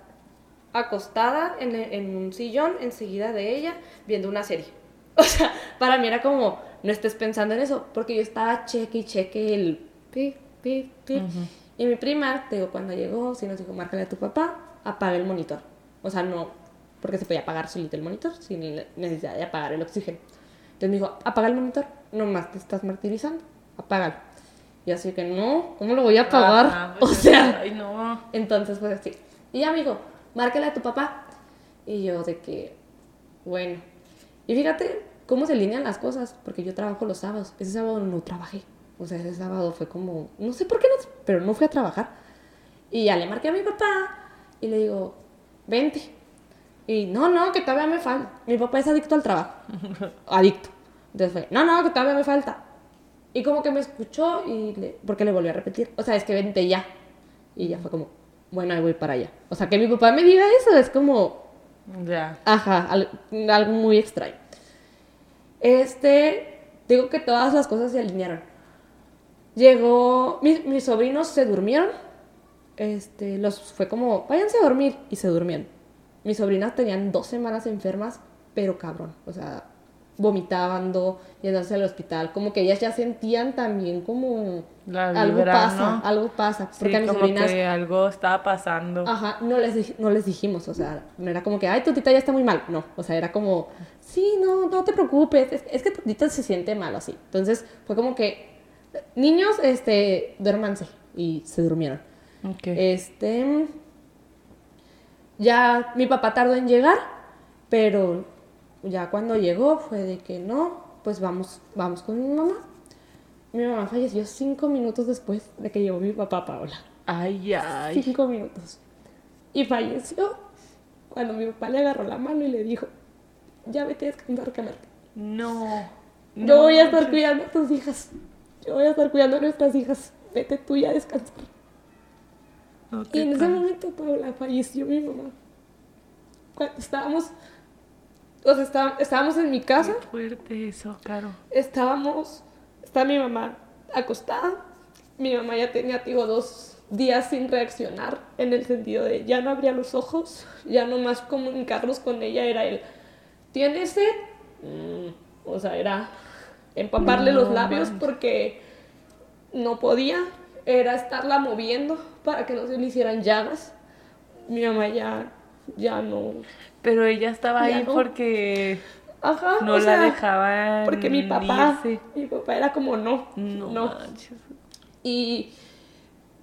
acostada en, en un sillón enseguida de ella viendo una serie. [laughs] O sea, para mí era como, no estés pensando en eso, porque yo estaba cheque y cheque el pi, pi, pi. Y mi prima, te digo, cuando llegó, sí nos dijo, márcale a tu papá, apaga el monitor. O sea, no, porque se podía apagar solito el monitor sin necesidad de apagar el oxígeno. Entonces me dijo, apaga el monitor, nomás te estás martirizando, apágalo. Y así que no, ¿cómo lo voy a apagar? [laughs] Ajá, pues, o sea, ay, no. entonces pues así. Y ya, amigo, márcale a tu papá. Y yo de que, bueno. Y fíjate cómo se alinean las cosas, porque yo trabajo los sábados. Ese sábado no trabajé. O sea, ese sábado fue como, no sé por qué no, pero no fui a trabajar. Y ya le marqué a mi papá y le digo, vente. Y no, no, que todavía me falta. Mi papá es adicto al trabajo. [laughs] adicto. Entonces fue, no, no, que todavía me falta. Y como que me escuchó y le, porque le volví a repetir. O sea, es que vente ya. Y ya fue como, bueno, ahí voy para allá. O sea, que mi papá me diga eso es como, Ya. Ajá, al- algo muy extraño. Este, digo que todas las cosas se alinearon. Llegó, mis, mis sobrinos se durmieron. Este, los fue como, váyanse a dormir y se durmieron. Mis sobrinas tenían dos semanas enfermas, pero cabrón, o sea, vomitando, yéndose al hospital, como que ellas ya sentían también como La algo pasa, ¿no? algo pasa, Sí, porque a mis como sobrinas que algo estaba pasando. Ajá, no les, no les dijimos, o sea, no era como que, ay, tu tita ya está muy mal, no, o sea, era como, sí, no, no te preocupes, es, es que tu tita se siente mal así. Entonces, fue como que, niños, este, duérmanse, y se durmieron. Ok. Este, ya mi papá tardó en llegar, pero ya cuando llegó fue de que no, pues vamos, vamos con mi mamá. Mi mamá falleció cinco minutos después de que llegó mi papá, Paola. Ay, ay. Cinco minutos. Y falleció cuando mi papá le agarró la mano y le dijo, ya vete a descansar, Camargo. No. Yo No, voy a estar cuidando a tus hijas. Yo voy a estar cuidando a nuestras hijas. Vete tú ya a descansar. no Y en ese momento, Paola, falleció mi mamá. Cuando estábamos, o sea, está- estábamos en mi casa, Qué fuerte eso, Caro. estábamos, está mi mamá acostada. Mi mamá ya tenía, digo, dos días sin reaccionar, en el sentido de ya no abría los ojos, ya no más comunicarnos con ella era el, ¿tienes sed? Mm, o sea, era empaparle los labios porque no podía, era estarla moviendo para que no se le hicieran llagas. Mi mamá ya, ya no, Pero ella estaba Ya ahí no. porque ajá, no o la sea, dejaban porque mi papá, irse. mi papá era como no, No, no. Y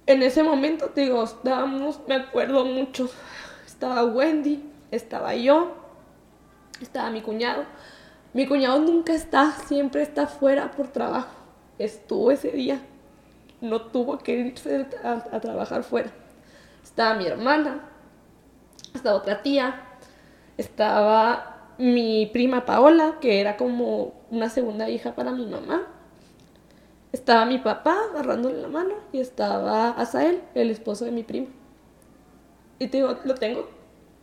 en ese momento, te digo, estábamos, me acuerdo mucho, estaba Wendy, estaba yo, estaba mi cuñado. Mi cuñado nunca está, siempre está fuera por trabajo. Estuvo ese día, no tuvo que irse a, a trabajar fuera. Estaba mi hermana, estaba otra tía, estaba mi prima Paola, que era como una segunda hija para mi mamá. Estaba mi papá agarrándole la mano y estaba Asael, el esposo de mi prima. Y te digo, lo tengo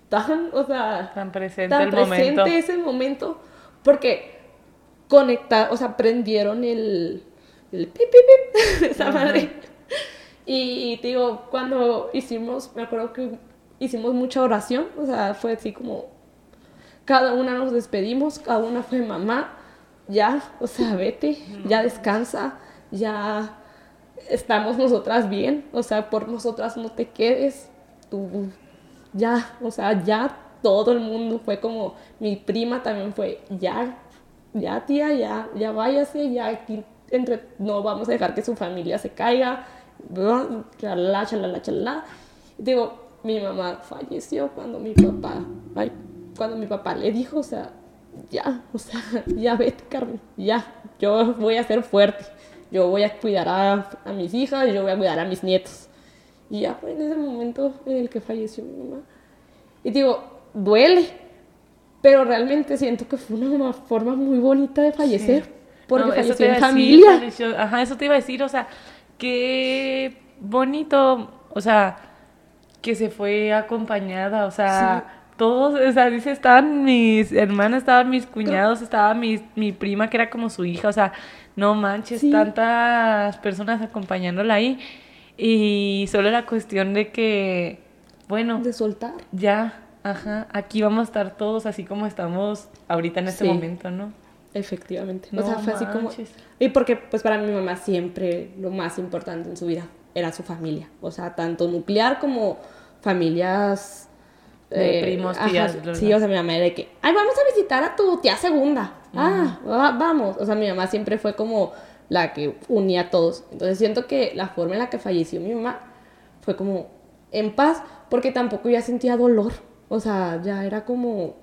tan, o sea, Tan presente tan el presente momento. ese momento, porque conectar, o sea, prendieron el, el pip, pip, pip, [laughs] esa madre. Y te digo, cuando hicimos, me acuerdo que hicimos mucha oración, o sea, fue así como, cada una nos despedimos, cada una fue mamá, ya, o sea, vete, ya descansa, ya estamos nosotras bien, o sea, por nosotras no te quedes, tú, ya, o sea, ya todo el mundo fue como, mi prima también fue, ya, ya tía, ya, ya váyase, ya aquí entre, no vamos a dejar que su familia se caiga, chalala, chalala, chalala. Digo, mi mamá falleció cuando mi papá, ay, cuando mi papá le dijo, o sea, ya, o sea, [laughs] ya vete, Carmen, ya, yo voy a ser fuerte, yo voy a cuidar a, a mis hijas, yo voy a cuidar a mis nietos. Y ya fue en ese momento en el que falleció mi mamá. Y digo, duele, pero realmente siento que fue una forma muy bonita de fallecer, porque No, falleció en decir, familia. falleció- ajá, eso te iba a decir, o sea, qué bonito, o sea, que se fue acompañada, o sea, todos, o sea, dice, estaban mis hermanas, estaban mis cuñados, estaba mi, mi prima que era como su hija, o sea, no manches, Sí. tantas personas acompañándola ahí. Y solo era cuestión de que, bueno, De soltar. ya, ajá, aquí vamos a estar todos así como estamos ahorita en este Sí. momento, ¿no? Efectivamente. No o sea, fue así como... manches. Y porque, pues para mi mamá siempre lo más importante en su vida era su familia. O sea, tanto nuclear como familias... De primos, tías, sí, bla, Sí, o sea, mi mamá era de que, ay, vamos a visitar a tu tía segunda. Ah, va- vamos. O sea, mi mamá siempre fue como la que unía a todos. Entonces siento que la forma en la que falleció mi mamá fue como en paz, porque tampoco ya sentía dolor. O sea, ya era como,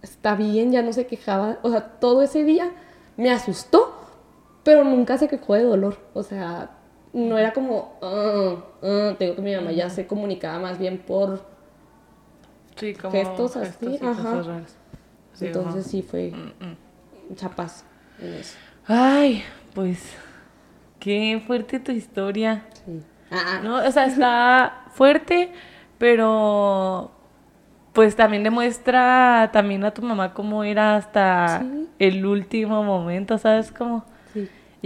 está bien, ya no se quejaba. O sea, todo ese día me asustó, pero nunca se quejó de dolor. O sea, no era como, "Ah, ah", te digo que mi mamá ya se comunicaba más bien por... Sí, como Gestos así, ajá. raras. Sí, Entonces ajá. sí fue Mm, mm. mucha paz en eso. Ay, pues, qué fuerte tu historia. Sí. Ah, ¿no? O sea, está fuerte, pero pues también demuestra también a tu mamá cómo era hasta Sí. el último momento, ¿sabes cómo?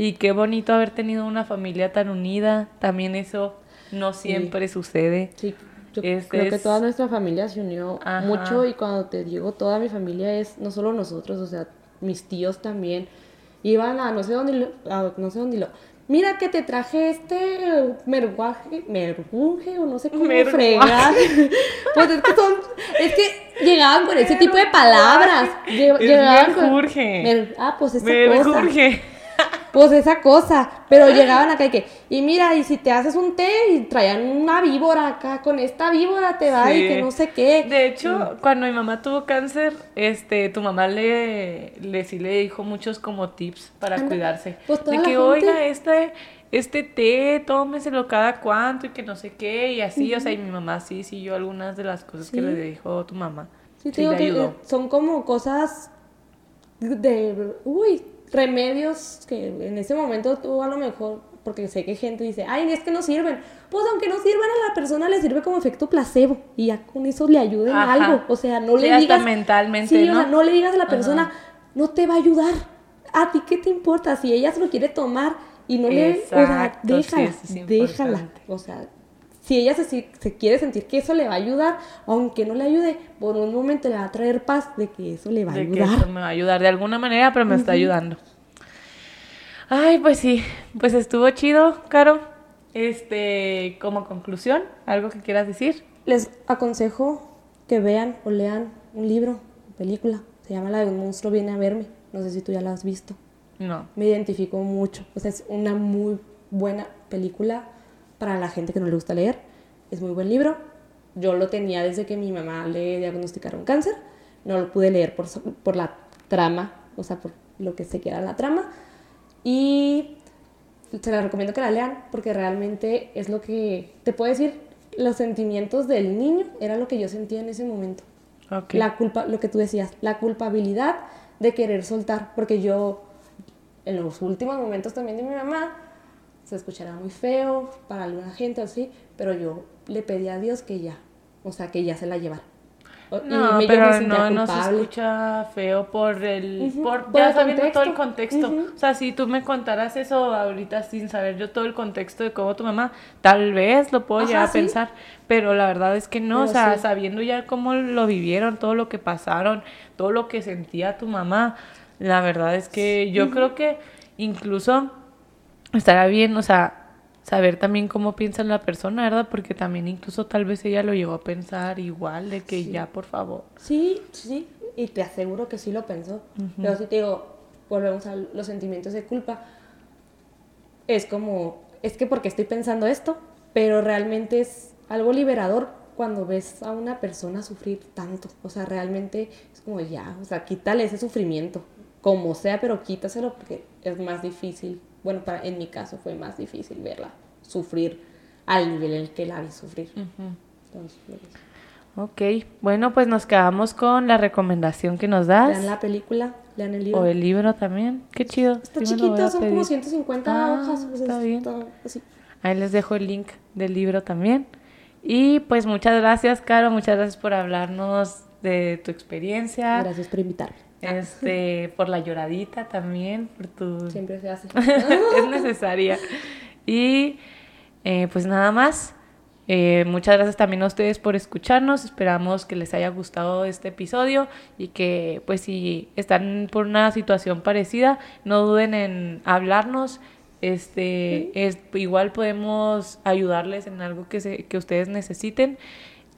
Y qué bonito haber tenido una familia tan unida, también eso no siempre sucede. Sí, yo creo que toda nuestra familia se unió Ajá. mucho y cuando te digo toda mi familia es no solo nosotros, o sea, mis tíos también iban a no sé dónde, lo- a no sé dónde lo. Mira que te traje este merguaje, merguje o no sé cómo Merguaje. fregar. [laughs] pues es que son, es que llegaban con ese tipo de palabras. Lle- Es llegaban con- merjurje. mer- ah, pues esa Me cosa. Pues esa cosa, pero llegaban acá y que, y mira, y si te haces un té y traían una víbora acá, con esta víbora te va y que no sé qué. De hecho, cuando mi mamá tuvo cáncer, este, tu mamá le, le sí le dijo muchos como tips para Anda, cuidarse. pues de que, gente- oiga, este, este té, tómeselo cada cuánto y que no sé qué, y así, o sea, y mi mamá sí siguió algunas de las cosas que le dijo tu mamá. Sí, te digo que ayudó. eh, son como cosas de, uy, remedios que en ese momento tú a lo mejor, porque sé que gente dice, ay, es que no sirven. Pues aunque no sirvan a la persona le sirve como efecto placebo y ya con eso le ayuden Ajá. algo. O sea, no Sí, le digas... mentalmente, Sí, o ¿no? sea, no le digas a la persona, Ajá. no te va a ayudar. ¿A ti qué te importa? Si ella se lo quiere tomar y no le... O sea, sí, déjala. O sea, si ella se, se quiere sentir que eso le va a ayudar, aunque no le ayude, por un momento le va a traer paz de que eso le va a de que ayudar. eso me va a ayudar de alguna manera, pero me está ayudando. Ay, pues sí, pues estuvo chido, Caro. Este, como conclusión, algo que quieras decir. Les aconsejo que vean o lean un libro, película. Se llama La de un monstruo viene a verme. No sé si tú ya la has visto. No. Me identifico mucho. O sea, es una muy buena película para la gente que no le gusta leer. Es muy buen libro. Yo lo tenía desde que mi mamá le diagnosticaron cáncer. No lo pude leer por, por la trama, o sea, por lo que sé que era la trama. Y se la recomiendo que la lean porque realmente es lo que te puedo decir. Los sentimientos del niño era lo que yo sentía en ese momento. Ok. La culpa, lo que tú decías, la culpabilidad de querer soltar, porque yo en los últimos momentos también de mi mamá se escuchará muy feo para alguna gente o así, pero yo le pedí a Dios que ya, o sea, que ya se la llevara. Y No, me- me pero no, no se escucha feo por el... Ujú, por, por ya sabiendo todo el contexto. O sea, si tú me contaras eso ahorita sin saber yo todo el contexto de cómo tu mamá, tal vez lo puedo Ajá, llegar a sí. pensar, pero la verdad es que no, o sea, sí. sabiendo ya cómo lo vivieron, todo lo que pasaron, todo lo que sentía tu mamá, la verdad es que yo creo que incluso estará bien, o sea, saber también cómo piensa la persona, ¿verdad? Porque también incluso tal vez ella lo llegó a pensar igual, de que ya, por favor. Sí, sí, y te aseguro que sí lo pensó. Pero sí te digo, volvemos a los sentimientos de culpa. Es como, es que porque estoy pensando esto, pero realmente es algo liberador cuando ves a una persona sufrir tanto. O sea, realmente es como ya, o sea, quítale ese sufrimiento, como sea, pero quítaselo porque es más difícil. Bueno, para, en mi caso fue más difícil verla sufrir al nivel en el que la vi sufrir. Entonces, pues, Ok, bueno, pues nos quedamos con la recomendación que nos das. Lean la película, lean el libro. O el libro también. Qué chido. Está sí chiquito, son como pedir. 150 Ah, hojas. está bien. así. Ahí les dejo el link del libro también. Y pues muchas gracias, Caro, muchas gracias por hablarnos de tu experiencia. Gracias por invitarme. Este, por la lloradita también, por tu... Siempre se hace. [laughs] es necesaria. Y eh, pues nada más. Eh, muchas gracias también a ustedes por escucharnos. Esperamos que les haya gustado este episodio y que pues si están por una situación parecida, no duden en hablarnos. Este, es, igual podemos ayudarles en algo que, se, que ustedes necesiten.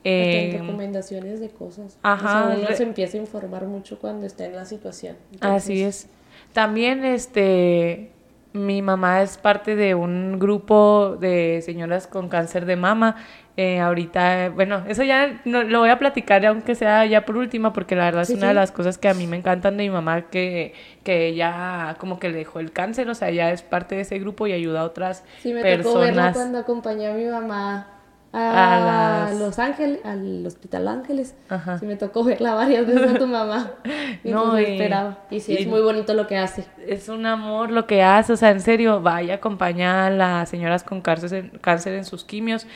Eh, recomendaciones de cosas. Ajá. O sea, uno se empieza a informar mucho cuando está en la situación. así es. También, este, mi mamá es parte de un grupo de señoras con cáncer de mama. Eh, ahorita, bueno, eso ya no, lo voy a platicar, aunque sea ya por última, porque la verdad es una de las cosas que a mí me encantan de mi mamá, que, que ella como que le dejó el cáncer, o sea, ella es parte de ese grupo y ayuda a otras sí, me personas. Tocó verla cuando acompañé a mi mamá a, Los Ángeles, al Hospital Ángeles. Ajá. Sí, me tocó verla varias veces a tu [laughs] mamá. Y no, pues, y, esperaba. Y sí, es muy bonito lo que hace. Es un amor lo que hace, o sea, en serio, vaya acompañar a las señoras con cáncer en, cáncer en sus quimios.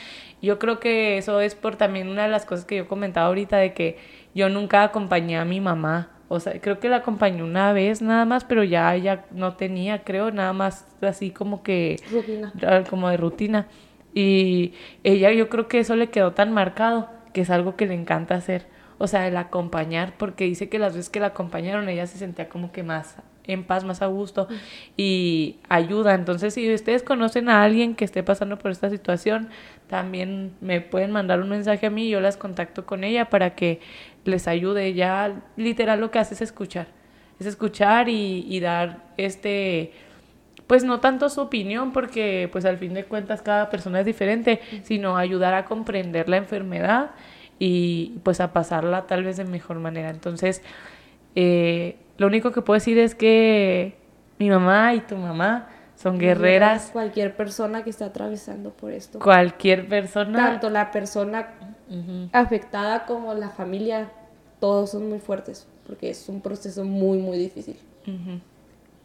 Yo creo que eso es por también una de las cosas que yo comentaba ahorita, de que yo nunca acompañé a mi mamá. O sea, creo que la acompañé una vez nada más, pero ya ella no tenía, creo, nada más así como que... Rutina. Como de rutina. Y ella yo creo que eso le quedó tan marcado que es algo que le encanta hacer. O sea, el acompañar, porque dice que las veces que la acompañaron ella se sentía como que más en paz, más a gusto y ayuda. Entonces, si ustedes conocen a alguien que esté pasando por esta situación, también me pueden mandar un mensaje a mí y yo las contacto con ella para que les ayude. Ya literal lo que hace es escuchar. Es escuchar y, y dar este pues no tanto su opinión, porque pues al fin de cuentas cada persona es diferente, sino ayudar a comprender la enfermedad y pues a pasarla tal vez de mejor manera. Entonces, eh, lo único que puedo decir es que mi mamá y tu mamá son guerreras. Cualquier persona que está atravesando por esto. Cualquier persona. Tanto la persona afectada como la familia, todos son muy fuertes, porque es un proceso muy, muy difícil.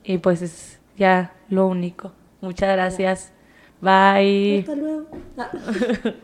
Y pues es ya lo único. Muchas gracias. Bye. Hasta luego. [laughs]